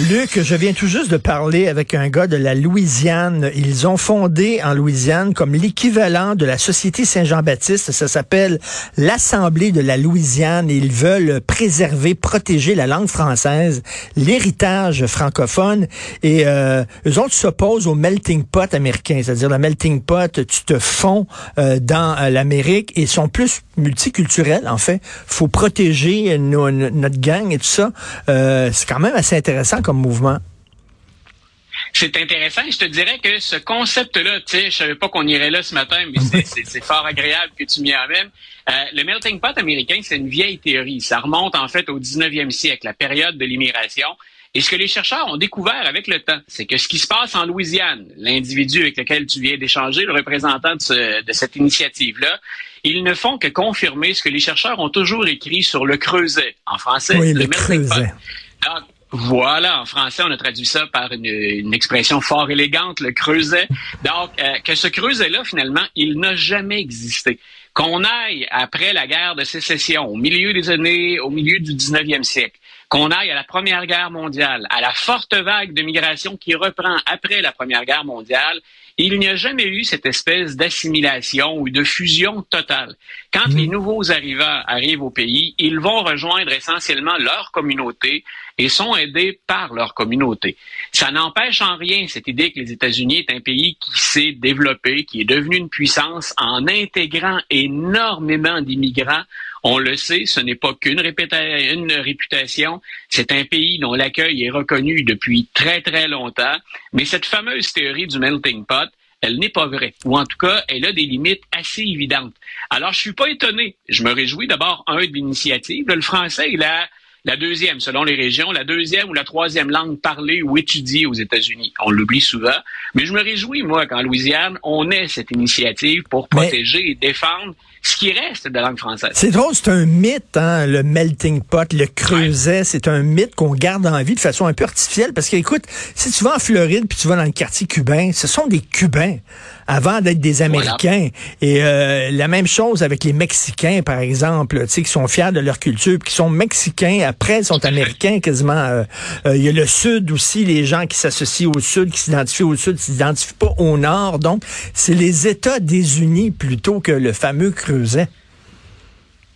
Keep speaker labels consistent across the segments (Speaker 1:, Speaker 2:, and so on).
Speaker 1: Luc, je viens tout juste de parler avec un gars de la Louisiane. Ils ont fondé en Louisiane comme l'équivalent de la Société Saint-Jean-Baptiste. Ça s'appelle l'Assemblée de la Louisiane. Ils veulent préserver, protéger la langue française, l'héritage francophone. Et euh, eux autres s'opposent au melting pot américain. C'est-à-dire le melting pot, tu te fonds euh, dans euh, l'Amérique et sont plus multiculturels, en fait. faut protéger notre gang et tout ça. Euh, c'est quand même assez intéressant comme mouvement?
Speaker 2: C'est intéressant. Je te dirais que ce concept-là, tu sais, je savais pas qu'on irait là ce matin, mais c'est fort agréable que tu m'y amènes. Euh, le melting pot américain, c'est une vieille théorie. Ça remonte en fait au 19e siècle, la période de l'immigration. Et ce que les chercheurs ont découvert avec le temps, c'est que ce qui se passe en Louisiane, l'individu avec lequel tu viens d'échanger, le représentant de, cette initiative-là, ils ne font que confirmer ce que les chercheurs ont toujours écrit sur le creuset, en français,
Speaker 1: le, le creuset.
Speaker 2: Voilà, en français, on a traduit ça par une, expression fort élégante, le creuset. Donc, euh, que ce creuset-là, finalement, il n'a jamais existé. Qu'on aille après la guerre de sécession, au milieu des années, au milieu du 19e siècle, qu'on aille à la Première Guerre mondiale, à la forte vague de migration qui reprend après la Première Guerre mondiale, il n'y a jamais eu cette espèce d'assimilation ou de fusion totale. Quand les mmh. nouveaux arrivants arrivent au pays, ils vont rejoindre essentiellement leur communauté et sont aidés par leur communauté. Ça n'empêche en rien cette idée que les États-Unis est un pays qui s'est développé, qui est devenu une puissance en intégrant énormément d'immigrants. On le sait, ce n'est pas qu'une réputation, c'est un pays dont l'accueil est reconnu depuis très très longtemps, mais cette fameuse théorie du melting pot, elle n'est pas vraie, ou en tout cas, elle a des limites assez évidentes. Alors, je suis pas étonné. Je me réjouis d'abord, un, de l'initiative. Le français, a la deuxième, selon les régions, la deuxième ou la troisième langue parlée ou étudiée aux États-Unis. On l'oublie souvent. Mais je me réjouis, moi, qu'en Louisiane, on ait cette initiative pour protéger et défendre ce qui reste de la langue française.
Speaker 1: C'est drôle, c'est un mythe, hein, le melting pot, le creuset. C'est un mythe qu'on garde en vie de façon un peu artificielle parce que, écoute, si tu vas en Floride puis tu vas dans le quartier cubain, ce sont des Cubains avant d'être des Américains. Et euh, la même chose avec les Mexicains, par exemple, tu sais, qui sont fiers de leur culture, qui sont Mexicains, après sont Américains quasiment. Euh, euh, il y a le Sud aussi, les gens qui s'associent au Sud, qui s'identifient au Sud, qui s'identifient pas au Nord. Donc, c'est les États désunis plutôt que le fameux creuset.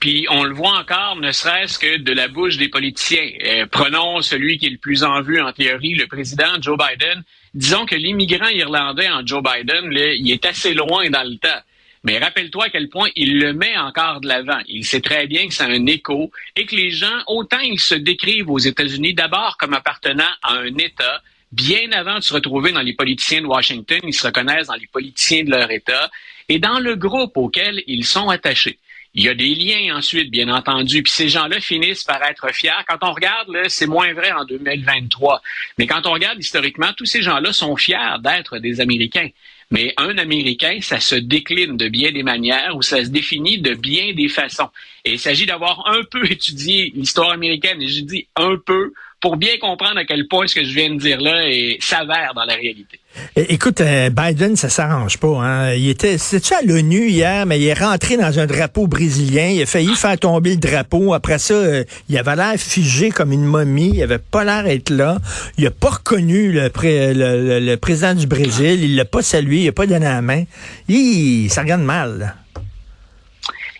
Speaker 2: Puis on le voit encore, ne serait-ce que de la bouche des politiciens. prenons celui qui est le plus en vue en théorie, le président Joe Biden disons que l'immigrant irlandais en Joe Biden, il est assez loin dans le temps. Mais rappelle-toi à quel point il le met encore de l'avant. Il sait très bien que c'est un écho et que les gens, autant ils se décrivent aux États-Unis d'abord comme appartenant à un État, bien avant de se retrouver dans les politiciens de Washington, ils se reconnaissent dans les politiciens de leur État et dans le groupe auquel ils sont attachés. Il y a des liens ensuite, bien entendu, puis ces gens-là finissent par être fiers. Quand on regarde, c'est moins vrai en 2023, mais quand on regarde historiquement, tous ces gens-là sont fiers d'être des Américains. Mais un Américain, ça se décline de bien des manières ou ça se définit de bien des façons. Et il s'agit d'avoir un peu étudié l'histoire américaine, et je dis un peu, pour bien comprendre à quel point ce que je viens de dire là est s'avère dans la réalité.
Speaker 1: Écoute, euh, Biden, ça s'arrange pas. Hein? Il était, c'était à l'ONU hier, mais il est rentré dans un drapeau brésilien. Il a failli faire tomber le drapeau. Après ça, euh, il avait l'air figé comme une momie. Il avait pas l'air d'être là. Il a pas reconnu le, le, président du Brésil. Il l'a pas salué. Il a pas donné la main. Il, ça regarde mal.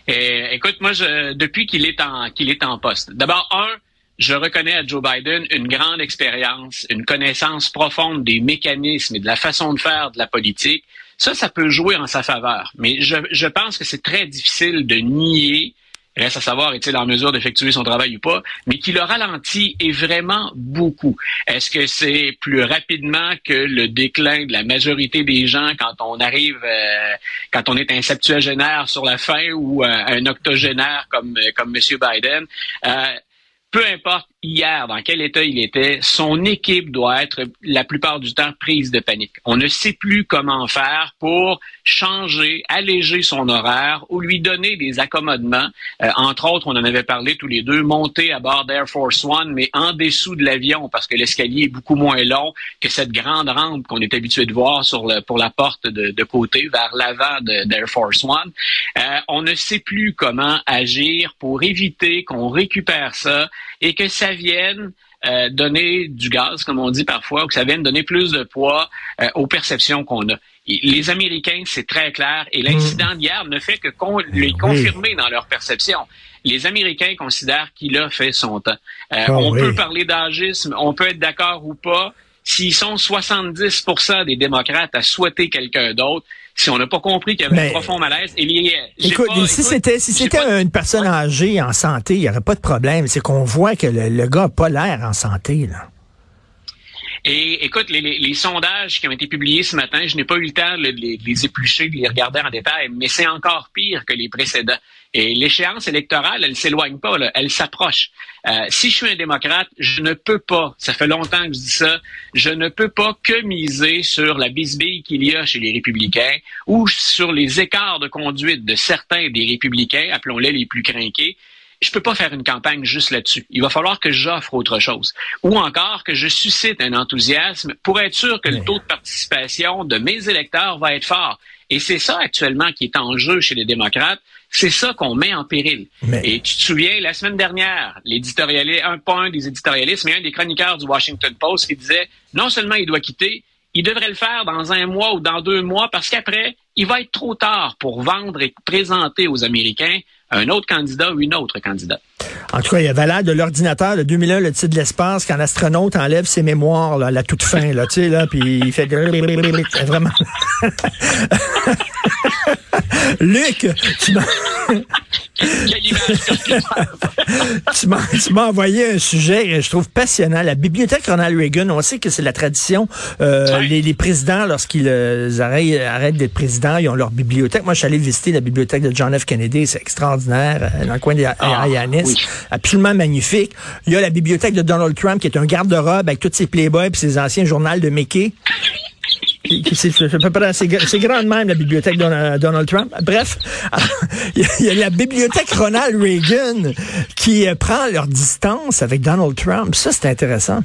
Speaker 2: Euh, écoute, moi, je, depuis qu'il est en qu'il est en poste. D'abord, un, je reconnais à Joe Biden une grande expérience, une connaissance profonde des mécanismes et de la façon de faire de la politique. Ça, ça peut jouer en sa faveur. Mais je, je pense que c'est très difficile de nier, reste à savoir est-il en mesure d'effectuer son travail ou pas, mais qui le ralentit est vraiment beaucoup. Est-ce que c'est plus rapidement que le déclin de la majorité des gens quand on arrive, euh, quand on est un septuagénaire sur la fin ou euh, un octogénaire comme, comme M. Biden? Euh, peu importe, hier dans quel état il était, son équipe doit être la plupart du temps prise de panique. On ne sait plus comment faire pour changer, alléger son horaire ou lui donner des accommodements. Euh, entre autres, on en avait parlé tous les deux, monter à bord d'Air Force One, mais en dessous de l'avion parce que l'escalier est beaucoup moins long que cette grande rampe qu'on est habitué de voir sur le, pour la porte de, de côté vers l'avant d'Air Force One. Euh, on ne sait plus comment agir pour éviter qu'on récupère ça et que ça vienne euh, donner du gaz, comme on dit parfois, ou que ça vienne donner plus de poids euh, aux perceptions qu'on a. Les Américains, c'est très clair, et l'incident d'hier ne fait que les confirmer dans leur perception. Les Américains considèrent qu'il a fait son temps. Euh, ah on peut parler d'agisme, on peut être d'accord ou pas. S'ils sont 70% des démocrates à souhaiter quelqu'un d'autre, si on n'a pas compris qu'il y avait un profond malaise. Et
Speaker 1: écoute, si c'était si c'était une personne âgée en santé, il n'y aurait pas de problème. C'est qu'on voit que le, le gars n'a pas l'air en santé. Là.
Speaker 2: Et écoute, les, les, sondages qui ont été publiés ce matin, je n'ai pas eu le temps de les, les, éplucher, de les regarder en détail, mais c'est encore pire que les précédents. Et l'échéance électorale, elle s'éloigne pas, là, elle s'approche. Euh, si je suis un démocrate, je ne peux pas, ça fait longtemps que je dis ça, je ne peux pas que miser sur la bisbille qu'il y a chez les républicains ou sur les écarts de conduite de certains des républicains, appelons-les les plus crainqués, je peux pas faire une campagne juste là-dessus. Il va falloir que j'offre autre chose. Ou encore que je suscite un enthousiasme pour être sûr que le taux de participation de mes électeurs va être fort. Et c'est ça actuellement qui est en jeu chez les démocrates. C'est ça qu'on met en péril. Et tu te souviens, la semaine dernière, l'éditorialiste, un point des éditorialistes, mais un des chroniqueurs du Washington Post qui disait non seulement il doit quitter, il devrait le faire dans un mois ou dans deux mois parce qu'après, il va être trop tard pour vendre et présenter aux Américains un autre candidat ou une autre candidate.
Speaker 1: En tout cas, il y a valeur de l'ordinateur, le 2001, le titre de l'espace, quand l'astronaute enlève ses mémoires là, à la toute fin, là, tu sais, là, puis il fait vraiment. Luc, tu m'as... tu m'as envoyé un sujet que je trouve passionnant. La bibliothèque Ronald Reagan, on sait que c'est la tradition. Euh, les, présidents, lorsqu'ils euh, arrêtent, d'être présidents, ils ont leur bibliothèque. Moi, je suis allé visiter la bibliothèque de John F. Kennedy. C'est extraordinaire, euh, dans le coin des ah, Absolument magnifique. Il y a la bibliothèque de Donald Trump, qui est un garde-robe avec tous ses playboys et ses anciens journaux de Mickey. C'est grand même, la bibliothèque de Donald Trump. Bref, il y a la bibliothèque Ronald Reagan qui euh, prend leur distance avec Donald Trump. Ça, c'est intéressant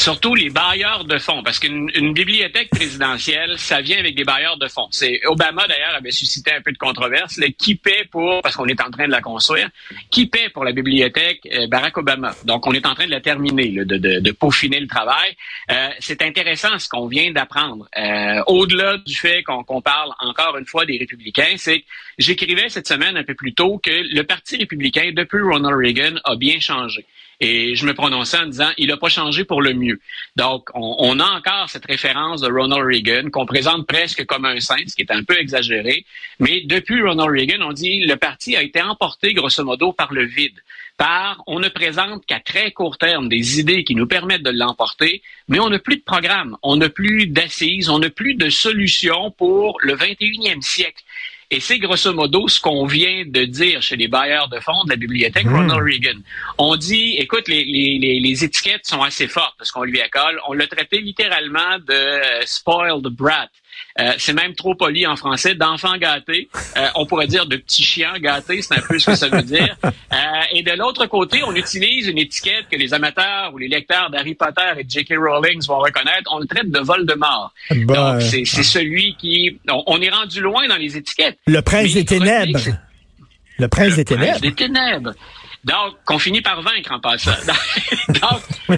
Speaker 2: surtout les bailleurs de fonds, parce qu'une bibliothèque présidentielle, ça vient avec des bailleurs de fonds. C'est Obama d'ailleurs avait suscité un peu de controverse. Le qui paie pour, parce qu'on est en train de la construire, qui paie pour la bibliothèque euh, Barack Obama. Donc on est en train de la terminer, de, de, de, peaufiner le travail. Euh, c'est intéressant ce qu'on vient d'apprendre. Euh, Au-delà du fait qu'on parle encore une fois des républicains, c'est que j'écrivais cette semaine un peu plus tôt que le Parti républicain depuis Ronald Reagan a bien changé. Et je me prononçais en disant, il n'a pas changé pour le mieux. Donc, on, a encore cette référence de Ronald Reagan qu'on présente presque comme un saint, ce qui est un peu exagéré. Mais depuis Ronald Reagan, on dit le parti a été emporté grosso modo par le vide. Par, on ne présente qu'à très court terme des idées qui nous permettent de l'emporter, mais on n'a plus de programme, on n'a plus d'assises, on n'a plus de solutions pour le 21e siècle. Et c'est grosso modo ce qu'on vient de dire chez les bailleurs de fonds de la bibliothèque hmm. Ronald Reagan. On dit, écoute, les, les, les, étiquettes sont assez fortes de ce qu'on lui accole. On l'a traité littéralement de euh, spoiled brat. Euh, c'est même trop poli en français, d'enfant gâté. Euh, on pourrait dire de petit chien gâté, c'est un peu ce que ça veut dire. Euh, et de l'autre côté, on utilise une étiquette que les amateurs ou les lecteurs d'Harry Potter et J.K. Rowling vont reconnaître. On le traite de Voldemort. Donc, c'est celui qui... On, est rendu loin dans les étiquettes.
Speaker 1: Le prince des ténèbres. Le prince des ténèbres.
Speaker 2: Prince des ténèbres. Donc, qu'on finit par vaincre en passant. Donc, euh,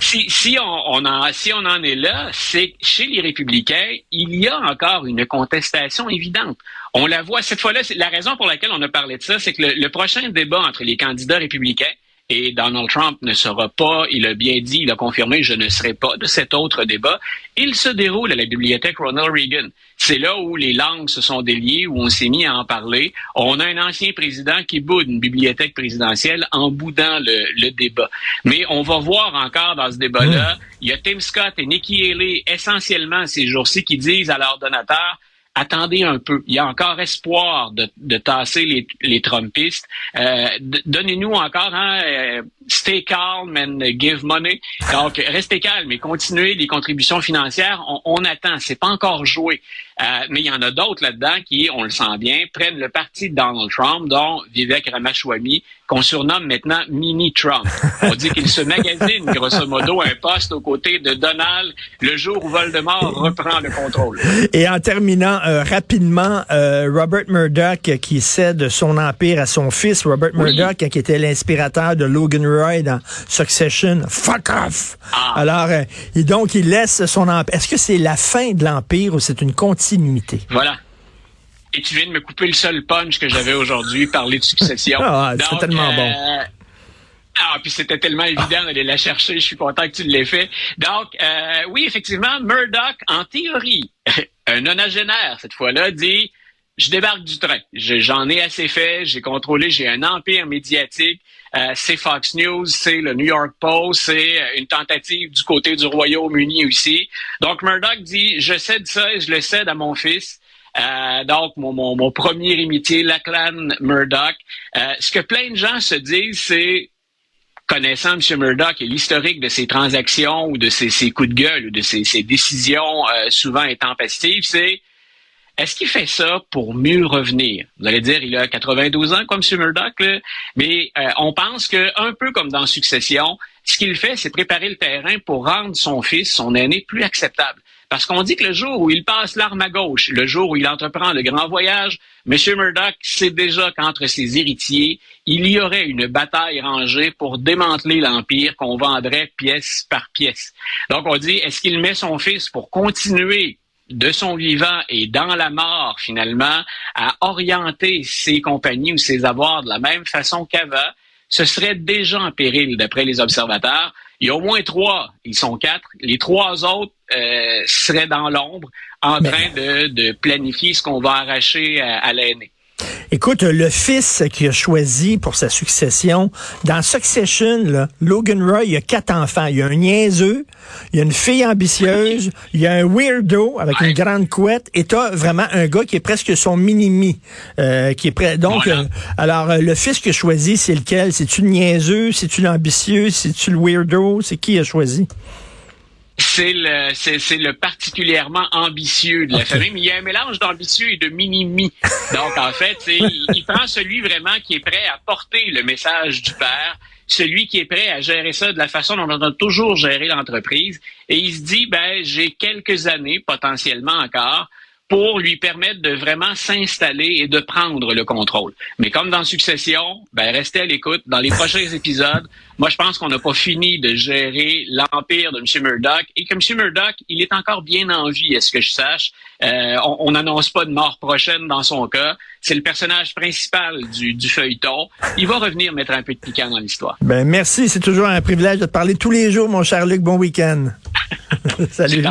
Speaker 2: si, si, on, en, si on en est là, c'est chez les républicains, il y a encore une contestation évidente. On la voit cette fois-là. La raison pour laquelle on a parlé de ça, c'est que le prochain débat entre les candidats républicains et Donald Trump ne sera pas, il a bien dit, il a confirmé, je ne serai pas de cet autre débat. Il se déroule à la bibliothèque Ronald Reagan. C'est là où les langues se sont déliées, où on s'est mis à en parler. On a un ancien président qui boude une bibliothèque présidentielle en boudant le, débat. Mais on va voir encore dans ce débat-là, hmm. il y a Tim Scott et Nikki Haley essentiellement ces jours-ci qui disent à leurs donateurs, attendez un peu. Il y a encore espoir de, de tasser les, les Trumpistes. Euh, Donnez-nous encore, hein, euh, stay calm and give money. Donc, restez calme et continuez les contributions financières. On, on attend. C'est pas encore joué. Euh, mais il y en a d'autres là-dedans qui, on le sent bien, prennent le parti de Donald Trump, dont Vivek Ramaswamy, qu'on surnomme maintenant Mini Trump. On dit qu'il se magasine, grosso modo, un poste aux côtés de Donald le jour où Voldemort reprend le contrôle.
Speaker 1: Et en terminant euh, rapidement, euh, Robert Murdoch qui cède son empire à son fils, Robert Murdoch qui était l'inspirateur de Logan Roy dans Succession. Fuck off! Ah. Alors, euh, et donc, il laisse son empire. Est-ce que c'est la fin de l'empire ou c'est une continuité?
Speaker 2: Voilà. Et tu viens de me couper le seul punch que j'avais aujourd'hui, parler de succession.
Speaker 1: Ah, c'est tellement bon.
Speaker 2: Ah, puis c'était tellement évident d'aller la chercher. Je suis content que tu l'aies fait. Donc, euh, oui, effectivement, Murdoch, en théorie, un nonagénaire, cette fois-là, dit je débarque du train. J'en ai assez fait. J'ai contrôlé. J'ai un empire médiatique. Euh, c'est Fox News, c'est le New York Post, c'est euh, une tentative du côté du Royaume-Uni aussi. Donc Murdoch dit, je cède ça et je le cède à mon fils. Euh, donc, mon, mon, mon, premier héritier, Lachlan Murdoch. Euh, ce que plein de gens se disent, c'est connaissant M. Murdoch et l'historique de ses transactions ou de ses, coups de gueule ou de ses, décisions euh, souvent intempestives, c'est est-ce qu'il fait ça pour mieux revenir? Vous allez dire, il a 92 ans comme M. Murdoch, mais euh, on pense que un peu comme dans Succession, ce qu'il fait, c'est préparer le terrain pour rendre son fils, son aîné, plus acceptable. Parce qu'on dit que le jour où il passe l'arme à gauche, le jour où il entreprend le grand voyage, M. Murdoch sait déjà qu'entre ses héritiers, il y aurait une bataille rangée pour démanteler l'Empire qu'on vendrait pièce par pièce. Donc on dit, est-ce qu'il met son fils pour continuer de son vivant et dans la mort, finalement, à orienter ses compagnies ou ses avoirs de la même façon qu'avant, ce serait déjà en péril, d'après les observateurs. Il y a au moins trois, ils sont quatre. Les trois autres euh, seraient dans l'ombre en train de, de, planifier ce qu'on va arracher à, à l'aîné.
Speaker 1: Écoute, le fils qui a choisi pour sa succession, dans Succession, là, Logan Roy, il a quatre enfants. Il y a un niaiseux, il y a une fille ambitieuse, il y a un weirdo avec une grande couette, et t'as vraiment un gars qui est presque son mini-mi, euh, qui est prêt. Donc, voilà. euh, alors, euh, le fils qui a choisi, c'est lequel? C'est-tu le niaiseux? C'est-tu l'ambitieux? C'est-tu le weirdo? C'est qui a choisi?
Speaker 2: C'est le c'est, le particulièrement ambitieux de la okay. famille, mais il y a un mélange d'ambitieux et de mini-mi. Donc en fait, il, il prend celui vraiment qui est prêt à porter le message du père, celui qui est prêt à gérer ça de la façon dont on a toujours géré l'entreprise, et il se dit ben j'ai quelques années potentiellement encore pour lui permettre de vraiment s'installer et de prendre le contrôle. Mais comme dans Succession, ben restez à l'écoute. Dans les prochains épisodes, moi je pense qu'on n'a pas fini de gérer l'empire de M. Murdoch et que M. Murdoch, il est encore bien en vie, est-ce que je sache. Euh, on n'annonce pas de mort prochaine dans son cas. C'est le personnage principal du, du, feuilleton. Il va revenir mettre un peu de piquant dans l'histoire.
Speaker 1: Ben merci, c'est toujours un privilège de te parler tous les jours, mon cher Luc. Bon week-end.
Speaker 2: Salut.